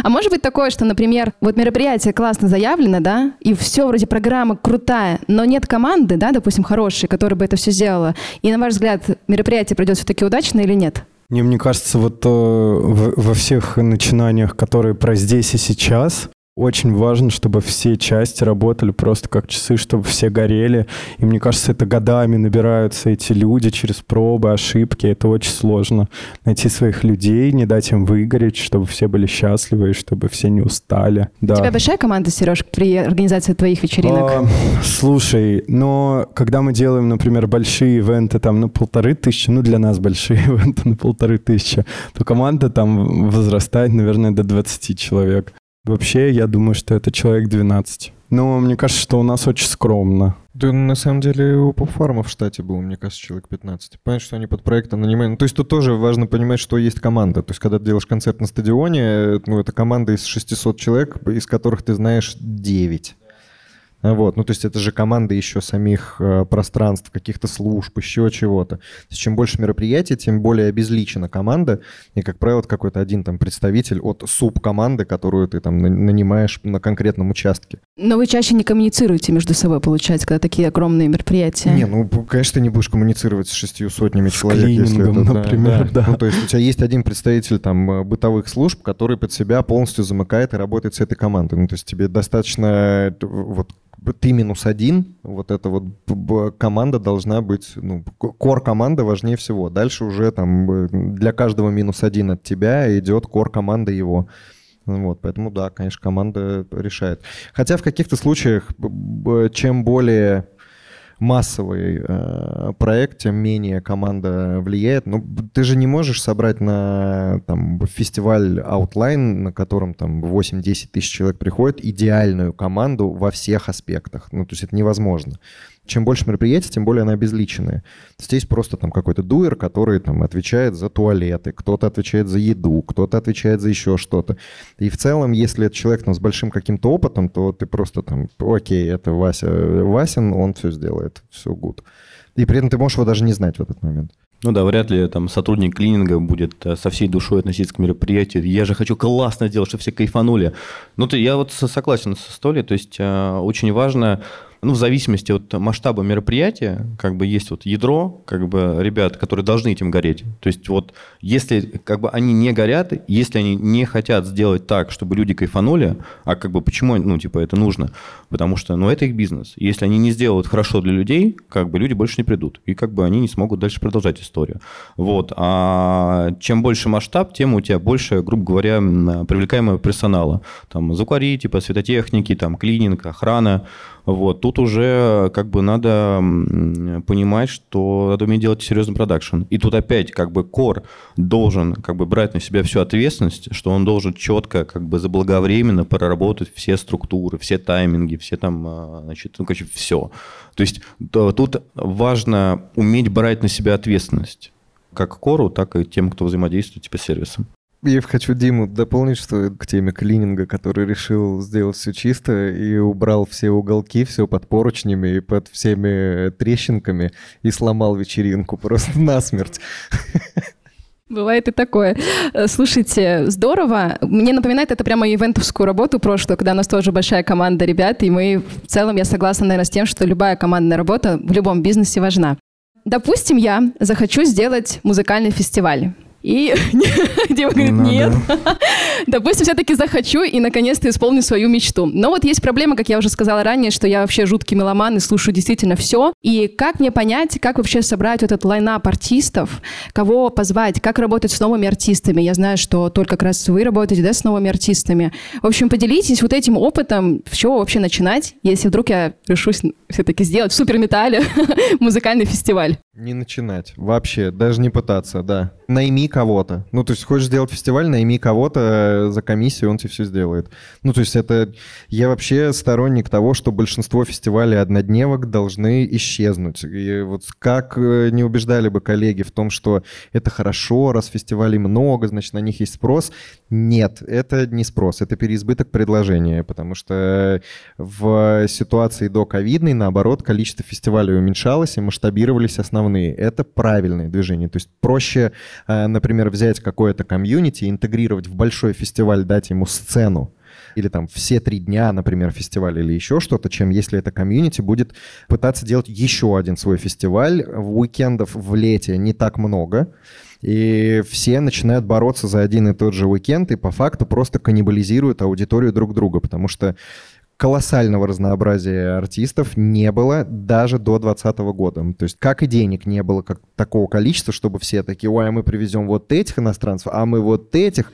А может быть такое, что, например, вот мероприятие классно заявлено, да, и все вроде программа крутая, но нет команды, да, допустим, хорошей, которая бы это все сделала. И, на ваш взгляд, мероприятие пройдет все-таки удачно или нет? Не, мне кажется, вот э, во всех начинаниях, которые про здесь и сейчас, очень важно, чтобы все части работали просто как часы, чтобы все горели. И мне кажется, это годами набираются эти люди через пробы, ошибки. Это очень сложно. Найти своих людей, не дать им выгореть, чтобы все были счастливы, и чтобы все не устали. Да. У тебя большая команда, Сереж, при организации твоих вечеринок? А, слушай, но когда мы делаем, например, большие ивенты, там, ну, полторы тысячи, ну, для нас большие ивенты на полторы тысячи, то команда там возрастает, наверное, до 20 человек. Вообще, я думаю, что это человек 12. Но мне кажется, что у нас очень скромно. Да, на самом деле у попфарма в штате было, мне кажется, человек 15. Понятно, что они под проектом нанимают. Ну, то есть тут тоже важно понимать, что есть команда. То есть когда ты делаешь концерт на стадионе, ну, это команда из 600 человек, из которых ты знаешь 9. Вот, ну то есть это же команда еще самих э, пространств, каких-то служб, еще чего-то. То есть чем больше мероприятий, тем более обезличена команда, и, как правило, какой-то один там представитель от субкоманды, которую ты там нанимаешь на конкретном участке. Но вы чаще не коммуницируете между собой, получается, когда такие огромные мероприятия? Не, ну, конечно, ты не будешь коммуницировать с шестью сотнями с человек, если это... например, да, да. Ну, то есть у тебя есть один представитель там э, бытовых служб, который под себя полностью замыкает и работает с этой командой. Ну, то есть тебе достаточно э, вот ты минус один, вот эта вот команда должна быть, ну, кор команда важнее всего. Дальше уже там для каждого минус один от тебя идет кор команда его. Вот, поэтому да, конечно, команда решает. Хотя в каких-то случаях, чем более массовый э, проект, тем менее команда влияет. Ну, ты же не можешь собрать на там, фестиваль Outline, на котором там 8-10 тысяч человек приходит, идеальную команду во всех аспектах. Ну, то есть это невозможно чем больше мероприятий, тем более она обезличенная. Здесь просто там какой-то дуэр, который там отвечает за туалеты, кто-то отвечает за еду, кто-то отвечает за еще что-то. И в целом, если это человек там, с большим каким-то опытом, то ты просто там, окей, это Вася Васин, он все сделает, все good. И при этом ты можешь его даже не знать в этот момент. Ну да, вряд ли там сотрудник клининга будет э, со всей душой относиться к мероприятию. Я же хочу классно сделать, чтобы все кайфанули. Ну, ты, я вот согласен с Столей, то есть э, очень важно ну, в зависимости от масштаба мероприятия, как бы есть вот ядро, как бы ребят, которые должны этим гореть. То есть вот если как бы они не горят, если они не хотят сделать так, чтобы люди кайфанули, а как бы почему, ну, типа, это нужно? Потому что, ну, это их бизнес. Если они не сделают хорошо для людей, как бы люди больше не придут. И как бы они не смогут дальше продолжать историю. Вот. А чем больше масштаб, тем у тебя больше, грубо говоря, привлекаемого персонала. Там звукари, типа светотехники, там клининг, охрана, вот. Тут уже как бы надо понимать, что надо уметь делать серьезный продакшн. И тут опять как бы кор должен как бы брать на себя всю ответственность, что он должен четко как бы заблаговременно проработать все структуры, все тайминги, все там, а, значит, ну, короче, все. То есть тут важно уметь брать на себя ответственность как кору, так и тем, кто взаимодействует типа с сервисом. Я хочу Диму дополнить, что к теме клининга, который решил сделать все чисто и убрал все уголки, все под поручнями и под всеми трещинками и сломал вечеринку просто насмерть. Бывает и такое. Слушайте, здорово. Мне напоминает это прямо ивентовскую работу прошлую, когда у нас тоже большая команда ребят, и мы в целом, я согласна, наверное, с тем, что любая командная работа в любом бизнесе важна. Допустим, я захочу сделать музыкальный фестиваль. И Дима говорит, нет. Допустим, все-таки захочу и наконец-то исполню свою мечту. Но вот есть проблема, как я уже сказала ранее, что я вообще жуткий меломан и слушаю действительно все. И как мне понять, как вообще собрать вот этот лайнап артистов, кого позвать, как работать с новыми артистами. Я знаю, что только как раз вы работаете, да, с новыми артистами. В общем, поделитесь вот этим опытом, с чего вообще начинать, если вдруг я решусь все-таки сделать в суперметале музыкальный фестиваль. Не начинать. Вообще, даже не пытаться, да. Найми кого-то. Ну, то есть, хочешь сделать фестиваль, найми кого-то э, за комиссию, он тебе все сделает. Ну, то есть, это... Я вообще сторонник того, что большинство фестивалей однодневок должны исчезнуть. И вот как э, не убеждали бы коллеги в том, что это хорошо, раз фестивалей много, значит, на них есть спрос. Нет, это не спрос, это переизбыток предложения, потому что в ситуации до ковидной, наоборот, количество фестивалей уменьшалось и масштабировались основные. Это правильные движения. То есть проще, э, например, взять какое-то комьюнити, интегрировать в большой фестиваль, дать ему сцену, или там все три дня, например, фестиваль или еще что-то, чем если это комьюнити будет пытаться делать еще один свой фестиваль. Уикендов в лете не так много, и все начинают бороться за один и тот же уикенд, и по факту просто каннибализируют аудиторию друг друга, потому что колоссального разнообразия артистов не было даже до 2020 года. То есть как и денег не было как такого количества, чтобы все такие, ой, а мы привезем вот этих иностранцев, а мы вот этих.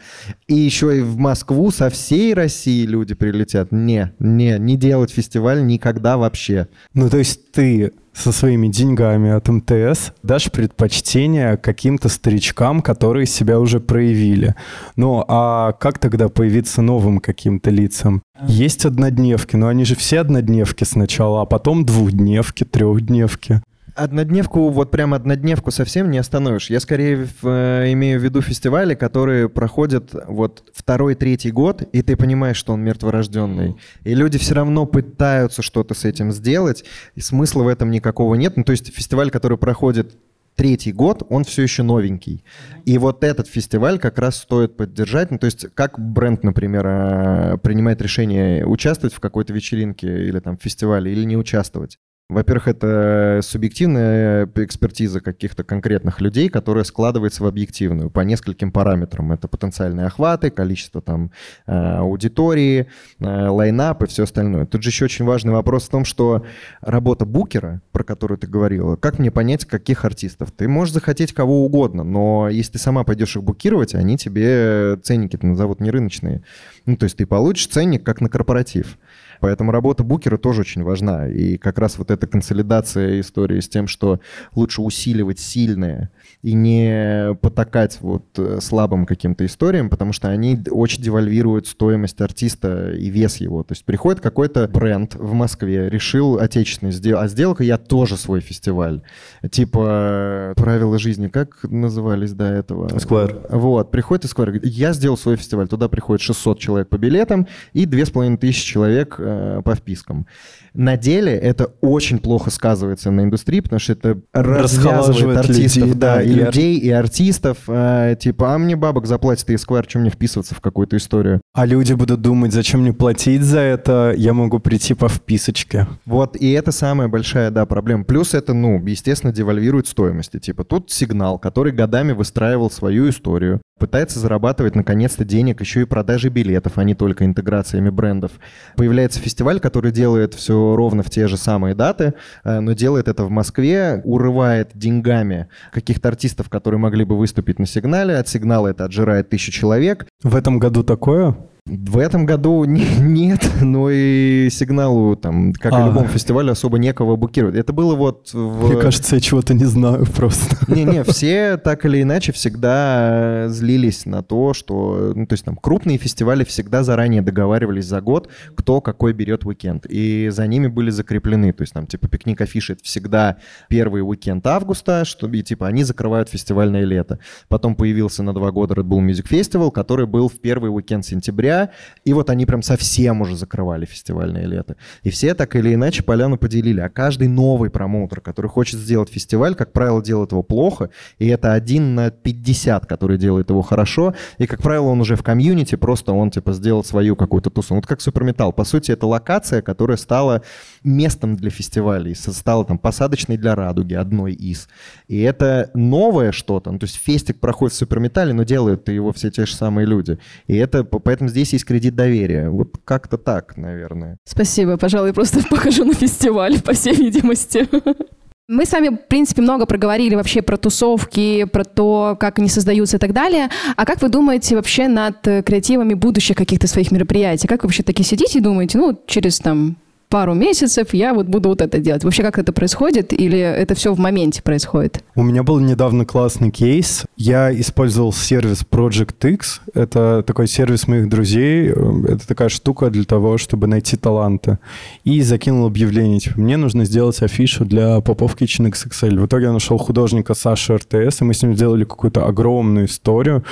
И еще и в Москву со всей России люди прилетят. Не, не, не делать фестиваль никогда вообще. Ну, то есть ты со своими деньгами от МТС дашь предпочтение каким-то старичкам, которые себя уже проявили. Ну, а как тогда появиться новым каким-то лицам? Есть однодневки, но они же все однодневки сначала, а потом двухдневки, трехдневки однодневку, вот прям однодневку совсем не остановишь. Я скорее э, имею в виду фестивали, которые проходят вот второй, третий год, и ты понимаешь, что он мертворожденный. И люди все равно пытаются что-то с этим сделать, и смысла в этом никакого нет. Ну, то есть фестиваль, который проходит третий год, он все еще новенький. И вот этот фестиваль как раз стоит поддержать. Ну, то есть как бренд, например, э, принимает решение участвовать в какой-то вечеринке или там фестивале или не участвовать. Во-первых, это субъективная экспертиза каких-то конкретных людей, которая складывается в объективную по нескольким параметрам. Это потенциальные охваты, количество там э, аудитории, э, лайнап и все остальное. Тут же еще очень важный вопрос в том, что работа букера, про которую ты говорила, как мне понять, каких артистов? Ты можешь захотеть кого угодно, но если ты сама пойдешь их букировать, они тебе ценники назовут не рыночные. Ну, то есть ты получишь ценник как на корпоратив. Поэтому работа букера тоже очень важна. И как раз вот эта консолидация истории с тем, что лучше усиливать сильные и не потакать вот э, слабым каким-то историям, потому что они очень девальвируют стоимость артиста и вес его. То есть приходит какой-то бренд в Москве, решил отечественный сделать, а сделал-ка я тоже свой фестиваль. Типа «Правила жизни», как назывались до этого? Esquire. Вот, приходит Esquire, говорит, я сделал свой фестиваль, туда приходит 600 человек по билетам и 2500 человек э, по впискам. На деле это очень плохо сказывается на индустрии, потому что это развязывает артистов, людей, да, да, и людей, и артистов. э, типа, а мне бабок заплатит и Esquire, чем мне вписываться в какую-то историю? А люди будут думать, зачем мне платить за это, я могу прийти по вписочке. Вот, и это самая большая, да, проблема. Плюс это, ну, естественно, девальвирует стоимости. Типа, тут сигнал, который годами выстраивал свою историю, пытается зарабатывать, наконец-то, денег еще и продажей билетов, а не только интеграциями брендов. Появляется фестиваль, который делает все ровно в те же самые даты, э, но делает это в Москве, урывает деньгами каких-то артистов, которые могли бы выступить на сигнале, от сигнала это отжирает тысячу человек, В этом году такое? В этом году не- нет, но и сигналу, там, как и А. любому фестивалю, особо некого букировать. Это было вот... в- Мне кажется, я чего-то не знаю просто. Не-не, все так или иначе всегда злились на то, что... Ну, то есть там крупные фестивали всегда заранее договаривались за год, кто какой берет уикенд. И за ними были закреплены. То есть там типа пикник афиши это всегда первый уикенд августа, что и типа они закрывают фестивальное лето. Потом появился на два года Red Bull Music Festival, который был в первый уикенд сентября, и вот они прям совсем уже закрывали фестивальное лето. И все так или иначе поляну поделили. А каждый новый промоутер, который хочет сделать фестиваль, как правило, делает его плохо, и это один на 50, который делает его хорошо, и, как правило, он уже в комьюнити, просто он, типа, сделал свою какую-то тусу. Вот как Суперметалл. По сути, это локация, которая стала местом для фестивалей, стала там посадочной для радуги, одной из. И это новое что-то. Ну, то есть фестик проходит в Суперметалле, но делают его все те же самые люди. И это, поэтому здесь есть кредит доверия. Вот как-то так, наверное. Спасибо, пожалуй, просто покажу на фестиваль, по всей видимости. Мы с вами, в принципе, много проговорили вообще про тусовки, про то, как они создаются и так далее. А как вы думаете вообще над э, креативами будущих каких-то своих мероприятий? Как вы вообще таки сидите и думаете, ну, через там пару месяцев я вот буду вот это делать? Вообще как это происходит? Или это все в моменте происходит? У меня был недавно классный кейс. Я использовал сервис Project X. Это такой сервис моих друзей. Э, Это такая штука для того, чтобы найти таланты. И закинул объявление. Типа, мне нужно сделать афишу для Popov Kitchen XXL. В итоге я нашел художника Саши РТС, и мы с ним сделали какую-то огромную историю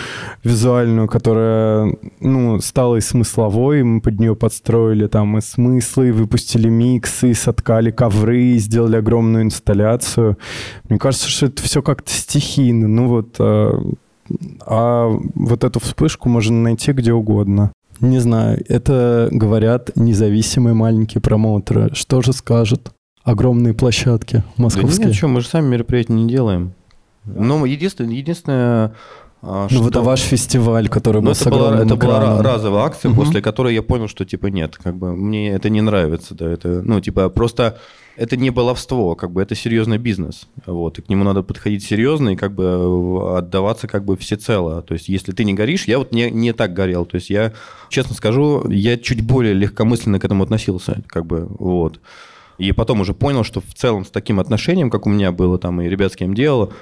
визуальную, которая, ну, стала и смысловой. Мы под нее подстроили там и смыслы, и выпустили миксы, и соткали ковры, сделали огромную инсталляцию. Мне кажется, что это все как-то стихийно. Ну вот, а, а вот эту вспышку можно найти где угодно. Не знаю, это говорят независимые маленькие промоутеры. Что же скажут огромные площадки Да московские? нет, что, мы же сами мероприятия не делаем. Ну, единственное, единственное а, ну что- а ваш фестиваль, который Ну, был это с была, это была экраном. ра- разовая акция, Мгм. после которой я понял, что типа нет, как бы мне это не нравится, да, это, ну, типа, просто это не баловство, как бы это серьезный бизнес, вот, и к нему надо подходить серьезно и как бы отдаваться как бы всецело, то есть если ты не горишь, я вот не, не так горел, то есть я, честно скажу, я чуть более легкомысленно к этому относился, как бы, вот. И потом уже понял, что в целом с таким отношением, как у меня было там, и ребят с кем делал,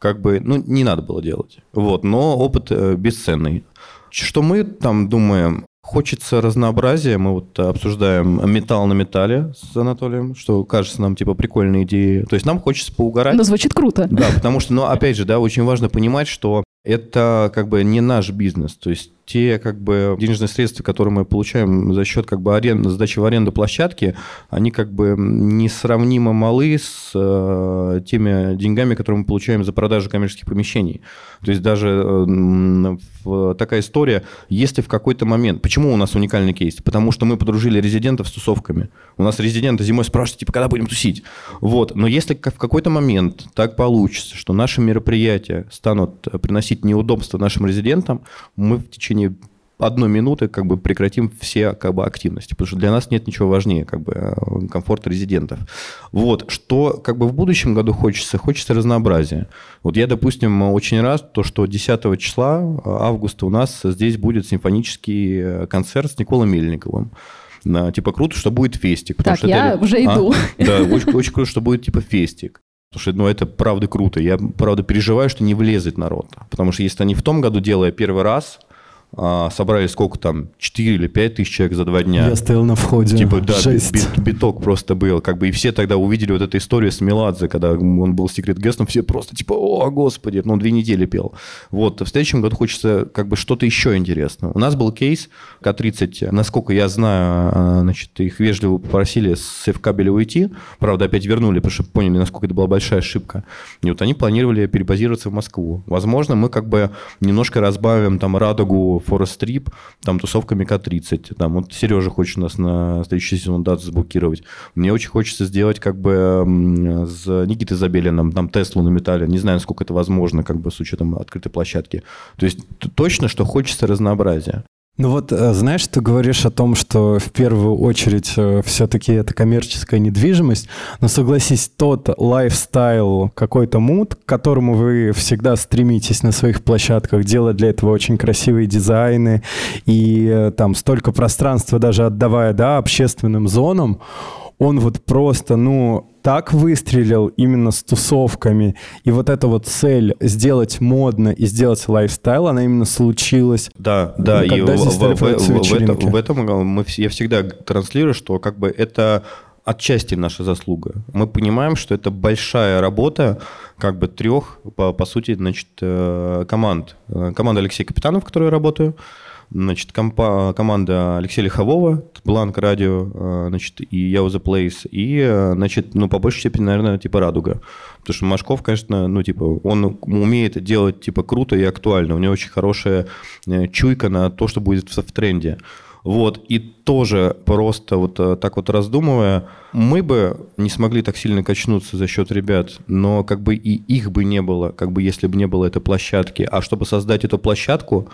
как бы, ну, не надо было делать. Вот, но опыт э, бесценный. Что мы там думаем? Хочется разнообразия. Мы вот обсуждаем металл на металле с Анатолием, что кажется нам типа прикольная идея. То есть нам хочется поугарать. Ну, звучит круто. Да, потому что, ну, опять же, да, очень важно понимать, что это как бы не наш бизнес. То есть те как бы денежные средства, которые мы получаем за счет как бы аренды, сдачи в аренду площадки, они как бы несравнимо малы с э, теми деньгами, которые мы получаем за продажу коммерческих помещений. То есть даже э, в- такая история, если в какой-то момент... Почему у нас уникальный кейс? Потому что мы подружили резидентов с тусовками. У нас резиденты зимой спрашивают, типа, когда будем тусить? Вот. Но если в какой-то момент так получится, что наши мероприятия станут э, приносить неудобства нашим резидентам, мы в течение одной минуты как бы прекратим все как бы активности, потому что для нас нет ничего важнее как бы э, комфорта резидентов. Вот что как бы в будущем году хочется, хочется разнообразия. Вот я, допустим, очень рад то, что 10 числа э, августа у нас здесь будет симфонический э, концерт с Николой Мельниковым. на, типа, круто, что будет фестик. Так, что я это- уже А? иду. Да, очень, очень круто, что будет, типа, фестик. Потому что, ну, это правда круто. Я, правда, переживаю, что не влезет народ. Потому что если они в том году, делая первый раз, собрали сколько там, 4 или 5 тысяч человек за два дня. Я стоял на входе. Типа, да, Жесть. бит- биток просто был. Как бы, и все тогда увидели вот эту историю с Меладзе, когда он был секрет гестом, все просто типа, о, господи, ну, он две недели пел. Вот, в следующем году хочется как бы что-то еще интересное. У нас был кейс К-30, насколько я знаю, а, значит, их вежливо попросили с F-кабеля уйти, правда, опять вернули, потому что поняли, насколько это была большая ошибка. И вот они планировали перебазироваться в Москву. Возможно, мы как бы немножко разбавим там радугу Forest Trip, там тусовками К-30. Там вот Сережа хочет нас на следующий сезон дату заблокировать. Мне очень хочется сделать как бы с Никитой Забелиным, там Теслу на металле. Не знаю, насколько это возможно, как бы с учетом открытой площадки. То есть точно, что хочется разнообразия. Ну вот, э, знаешь, ты говоришь о том, что в первую очередь все-таки это коммерческая недвижимость, но согласись, тот лайфстайл, какой-то мут, к которому вы всегда стремитесь на своих площадках, делать для этого очень красивые дизайны и э, там столько пространства даже отдавая, да, общественным зонам, он вот просто, ну, так выстрелил именно с тусовками. И вот эта вот цель сделать модно и сделать лайфстайл, она именно случилась Да, да, Ну, и когда в, здесь в- стали в- в- в этом, в этом мы, я всегда транслирую, что как бы это отчасти наша заслуга. Мы понимаем, что это большая работа как бы трех, по, по сути, значит, э, команд. Э, Команда Алексея Капитанов, в которой я работаю, значит, компа- команда Алексея Лихового, Бланк Радио, э, значит, и Я The Place, и, э, значит, ну, по большей степени, наверное, типа Радуга. Потому что Машков, конечно, ну, типа, он умеет делать, типа, круто и актуально. У него очень хорошая э, чуйка на то, что будет в, тренде. Вот, и тоже просто вот так вот раздумывая, мы бы не смогли так сильно качнуться за счет ребят, но как бы и их бы не было, как бы если бы не было этой площадки. А чтобы создать эту площадку,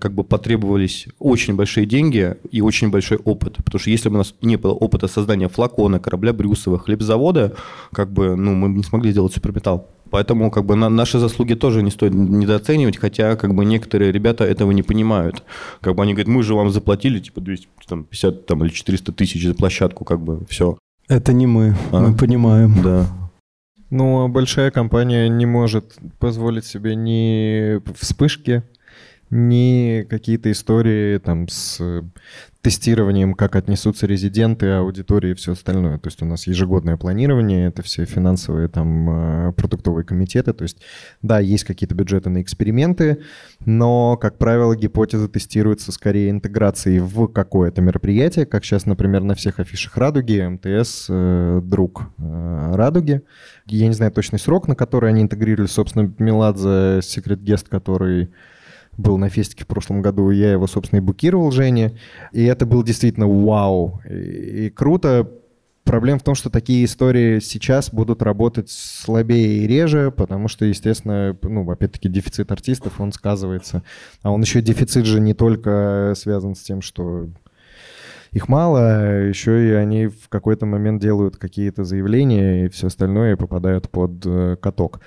как бы потребовались очень большие деньги и очень большой опыт. Потому что если бы у нас не было опыта создания флакона, корабля Брюсова, хлебзавода, как бы, ну, мы бы не смогли сделать суперметалл. Поэтому как бы на, наши заслуги тоже не стоит недооценивать, хотя как бы некоторые ребята этого не понимают. Как бы они говорят, мы же вам заплатили типа 250 там, или 400 тысяч за площадку, как бы все. Это не мы, А? мы понимаем. Да. Ну, а большая компания не может позволить себе ни вспышки, ни какие-то истории там с э, тестированием, как отнесутся резиденты, аудитории и все остальное. То есть у нас ежегодное планирование, это все финансовые там э, продуктовые комитеты. То есть да, есть какие-то бюджеты на эксперименты, но, как правило, гипотезы тестируются скорее интеграцией в какое-то мероприятие, как сейчас, например, на всех афишах «Радуги», МТС, э, друг «Радуги». Я не знаю точный срок, на который они интегрировали, собственно, Меладзе, секрет гест, который был на фестике в прошлом году, я его, собственно, и букировал Жене, и это был действительно вау, и, круто. Проблема в том, что такие истории сейчас будут работать слабее и реже, потому что, естественно, ну, опять-таки, дефицит артистов, он сказывается. А он еще дефицит же не только связан с тем, что их мало, еще и они в какой-то момент делают какие-то заявления и все остальное и попадают под э, каток.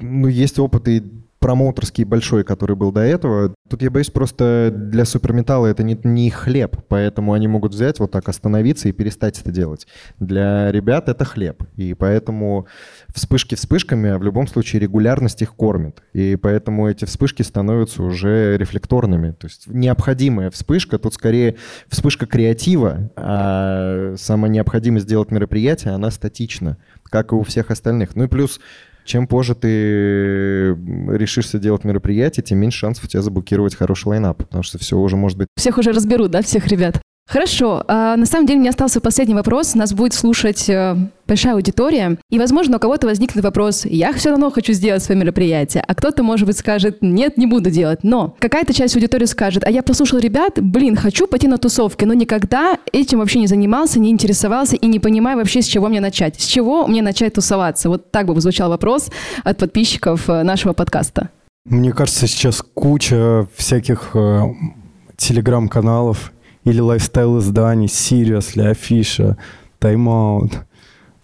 Ну, есть опыт и промоутерский большой, который был до этого. Тут я боюсь просто для суперметалла это не, не хлеб, поэтому они могут взять вот так остановиться и перестать это делать. Для ребят это хлеб, и поэтому вспышки вспышками, а в любом случае регулярность их кормит. И поэтому эти вспышки становятся уже рефлекторными. То есть необходимая вспышка, тут скорее вспышка креатива, а сама необходимость сделать мероприятие, она статична, как и у всех остальных. Ну и плюс чем позже ты решишься делать мероприятие, тем меньше шансов у тебя заблокировать хороший лайнап, потому что все уже может быть Всех уже разберут, да, всех ребят? Хорошо. А, на самом деле, у меня остался последний вопрос. Нас будет слушать э, большая аудитория. И, возможно, у кого-то возникнет вопрос, я все равно хочу сделать свое мероприятие. А кто-то, может быть, скажет, нет, не буду делать. Но какая-то часть аудитории скажет, а я послушал ребят, блин, хочу пойти на тусовки, но никогда этим вообще не занимался, не интересовался и не понимаю вообще, с чего мне начать. С чего мне начать тусоваться? Вот так бы звучал вопрос от подписчиков э, нашего подкаста. Мне кажется, сейчас куча всяких э, телеграм-каналов или лайфстайл-изданий, Sirius, Афиша, Тайм-аут,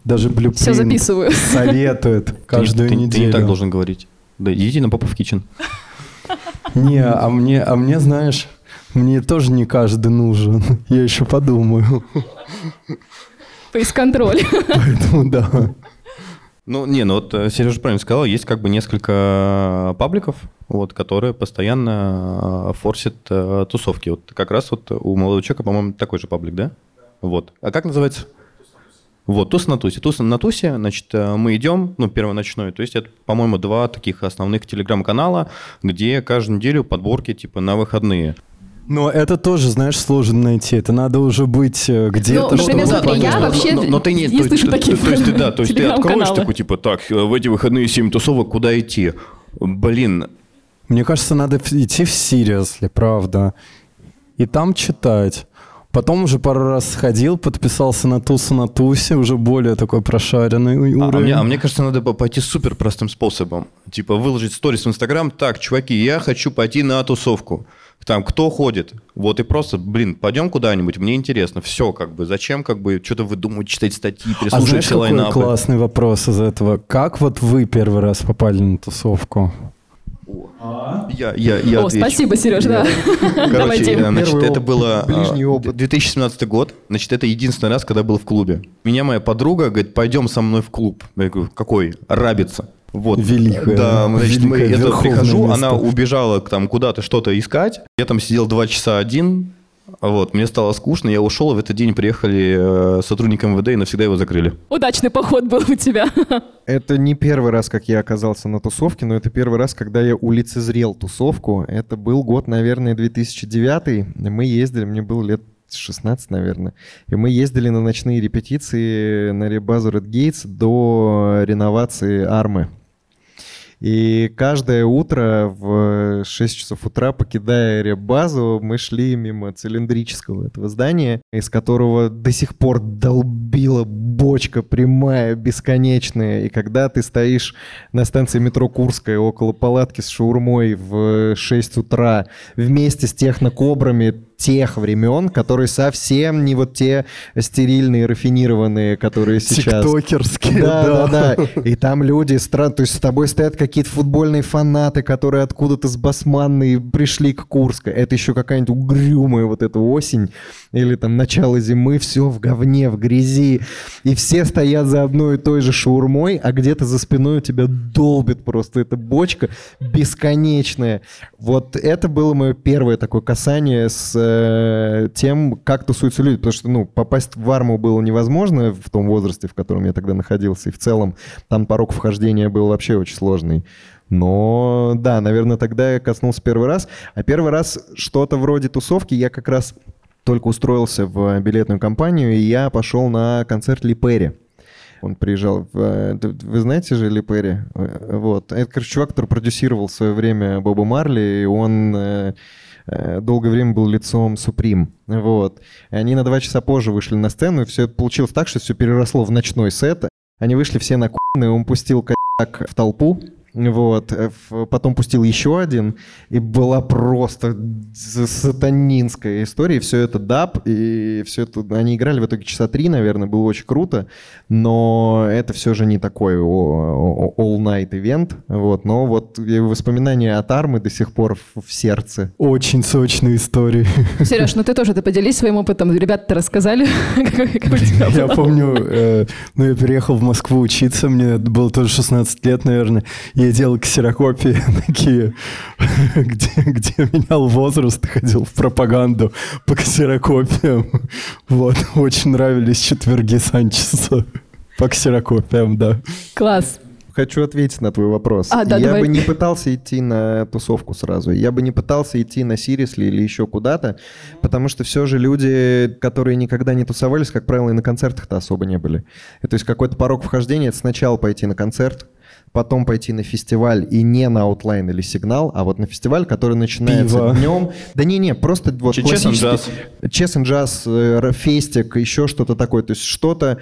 даже Все Blueprint записываю. советует каждую ты, ты- неделю. Ты не так должен говорить. Да, идите на Попов Китчен. Не, а мне, а мне, знаешь, Мне тоже не каждый нужен. Я еще подумаю. Фейс-контроль. Поэтому да. Ну, не, ну вот э, Сережа правильно сказал, есть как бы несколько пабликов, вот, которые постоянно э, форсят э, тусовки. Вот как раз вот у молодого человека, по-моему, такой же паблик, да? Вот. А как называется? Вот, туз на тусе. Туз на тусе, значит, э, мы идем, ну, первоночной, то есть это, по-моему, два таких основных телеграм-канала, где каждую неделю подборки, типа, на выходные. Но это тоже, знаешь, сложно найти. Это надо уже быть э, где-то, Ну, чтобы например, смотри, я вообще но, но ты не, не то, слышу то- такие то есть ты, да, то есть ты откроешь такой, типа, так, э, в эти выходные 7 тусовок, куда идти? Блин, Мне кажется, надо идти в Seriously, правда. И там читать. Потом уже пару раз сходил, подписался на тусу на тусе, уже более такой прошаренный А, а уровень. мне, а мне кажется, надо по- пойти супер простым способом. Типа выложить сторис в Инстаграм. Так, чуваки, я хочу пойти на тусовку. Там, кто ходит? Вот и просто, блин, пойдем куда-нибудь, мне интересно. Все, как бы, зачем, как бы, что-то выдумывать, читать статьи, А переслушивать знаешь, какой лайнапы. классный вопрос из этого? Как вот вы первый раз попали на тусовку? Я, я, я О, отвечу. спасибо, Сереж, да. Короче, Дим. э, значит, Первый это опыт, было ближний э, опыт. 2017 год. Значит, это единственный раз, когда был в клубе. Меня моя подруга говорит, пойдем со мной в клуб. Я говорю, какой? Рабица. Вот. Великое, Да, значит, великое я прихожу, место. она убежала к- там куда-то что-то искать. Я там сидел два часа один. Вот, мне стало скучно, я ушел, и в этот день приехали э, сотрудники МВД и навсегда его закрыли. Удачный поход был у тебя. Это не первый раз, как я оказался на тусовке, но это первый раз, когда я улицезрел тусовку. Это был год, наверное, 2009. Мы ездили, мне было лет 16, наверное. И мы ездили на ночные репетиции на ребазу Red Gates до реновации армы. И каждое утро в 6 часов утра, покидая ребазу, мы шли мимо цилиндрического этого здания, из которого до сих пор долбила бочка прямая, бесконечная. И когда ты стоишь на станции метро Курская около палатки с шаурмой в 6 утра вместе с технокобрами тех времен, которые совсем не вот те стерильные, рафинированные, которые сейчас. Тиктокерские, Да, да. да, да. И там люди, стра- то есть с тобой стоят какие-то футбольные фанаты, которые откуда-то с Басманной пришли к Курской. Это еще какая-нибудь угрюмая вот эта осень или там начало зимы, все в говне, в грязи. И все стоят за одной и той же шаурмой, а где-то за спиной у тебя долбит просто эта бочка бесконечная. Вот это было мое первое такое касание с э, тем, как тусуются люди. Потому что, ну, попасть в арму было невозможно в том возрасте, в котором я тогда находился. И в целом там порог вхождения был вообще очень сложный. Но да, наверное, тогда я коснулся первый раз. А первый раз что-то вроде тусовки я как раз только устроился в билетную компанию, и я пошел на концерт Ли Перри. Он приезжал в... э, Вы знаете же Ли Перри? Э, Вот. Это, короче, чувак, который продюсировал в свое время Боба Марли, и он долгое время был лицом Supreme. Вот. Они на два часа позже вышли на сцену, и все получилось так, что все переросло в ночной сет. Они вышли все на он пустил косяк в толпу, вот, э, потом пустил еще один, и была просто сатанинская история, и все это даб, и все это, они играли в итоге часа три, наверное, было очень круто, но это все же не такой all-night ивент, вот, но вот воспоминания от армы до сих пор в, сердце. Очень сочные истории. Сереж, ну ты тоже ты поделись своим опытом. Ребята-то рассказали, Я помню, э, ну, я переехал в Москву учиться, мне было тоже 16 лет, наверное. Я делал ксерокопии такие, где, где менял возраст, ходил в пропаганду по ксерокопиям. Вот, очень нравились четверги Санчеса по ксерокопиям, да. Класс. Хочу ответить на твой вопрос. А, да, я давай. бы не пытался идти на тусовку сразу. Я бы не пытался идти на Сирисли или еще куда-то, потому что все же люди, которые никогда не тусовались, как правило, и на концертах-то особо не были. И То есть какой-то порог вхождения — это сначала пойти на концерт, потом пойти на фестиваль и не на Outline или сигнал, а вот на фестиваль, который начинается Пиво. днем. Да не-не, просто вот честно, классический... Честен джаз, э, фестик, еще что-то такое. То есть что-то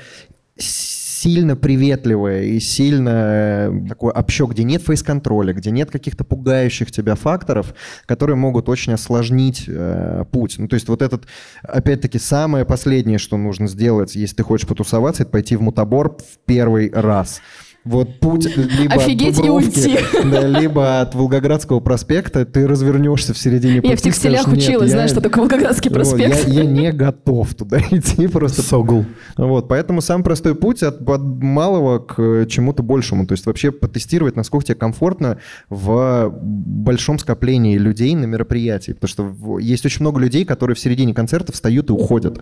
сильно приветливое и сильно э, такое общо, где нет фейс-контроля, где нет каких-то пугающих тебя факторов, которые могут очень осложнить э, путь. Ну, то есть вот этот, опять-таки, самое последнее, что нужно сделать, если ты хочешь потусоваться, это пойти в мутабор в первый раз. Вот путь либо Офигеть от Дубровки, да, либо от Волгоградского проспекта, ты развернешься в середине пути. Я в текстилях скажешь, «Нет, училась, я- знаешь, что такое Волгоградский вот, проспект. я, я не готов туда идти просто. Согул. Вот, поэтому самый простой путь от, от малого к чему-то большему. То есть вообще потестировать, насколько тебе комфортно в большом скоплении людей на мероприятии. Потому что есть очень много людей, которые в середине концерта встают и уходят.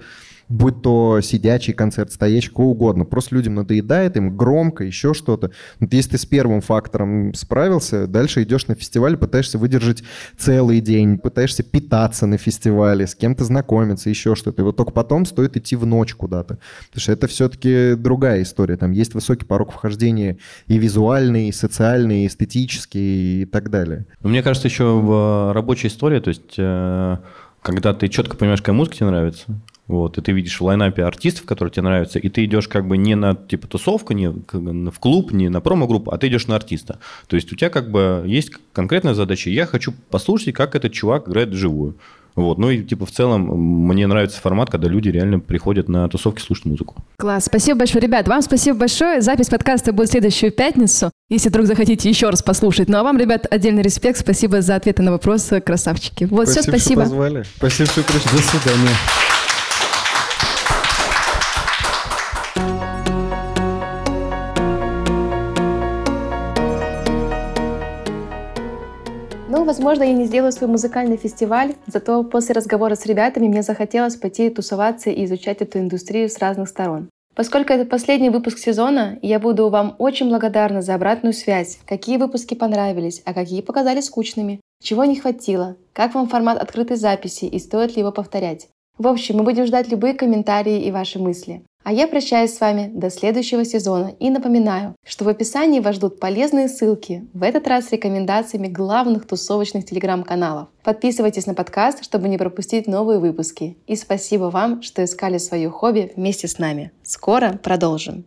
Будь то сидячий концерт, стоящий, какого угодно. Просто людям надоедает, им громко, еще что-то. Вот если ты с первым фактором справился, дальше идешь на фестиваль, пытаешься выдержать целый день, пытаешься питаться на фестивале, с кем-то знакомиться, еще что-то. И вот только потом стоит идти в ночь куда-то. Потому что это все-таки другая история. Там есть высокий порог вхождения и визуальный, и социальный, и эстетический, и так далее. Ну, Мне кажется, еще в рабочей истории, то есть, э, когда ты четко понимаешь, какая музыка тебе нравится, вот, и ты видишь в лайнапе артистов, которые тебе нравятся, и ты идешь как бы не на типа тусовку, не в клуб, не на промо-группу, а ты идешь на артиста. То есть у тебя как бы есть конкретная задача. Я хочу послушать, как этот чувак играет вживую. Вот. Ну и типа в целом мне нравится формат, когда люди реально приходят на тусовки слушать музыку. Класс, спасибо большое, ребят. Вам спасибо большое. Запись подкаста будет в следующую пятницу, если вдруг захотите еще раз послушать. Ну а вам, ребят, отдельный респект. Спасибо за ответы на вопросы, красавчики. Вот, все, что спасибо. позвали. Спасибо, что пришли. До свидания. Возможно, я не сделаю свой музыкальный фестиваль, зато после разговора с ребятами мне захотелось пойти тусоваться и изучать эту индустрию с разных сторон. Поскольку это последний выпуск сезона, я буду вам очень благодарна за обратную связь, какие выпуски понравились, а какие показались скучными, чего не хватило, как вам формат открытой записи и стоит ли его повторять. В общем, мы будем ждать любые комментарии и ваши мысли. А я прощаюсь с вами до следующего сезона и напоминаю, что в описании вас ждут полезные ссылки, в этот раз с рекомендациями главных тусовочных телеграм-каналов. Подписывайтесь на подкаст, чтобы не пропустить новые выпуски. И спасибо вам, что искали свое хобби вместе с нами. Скоро продолжим.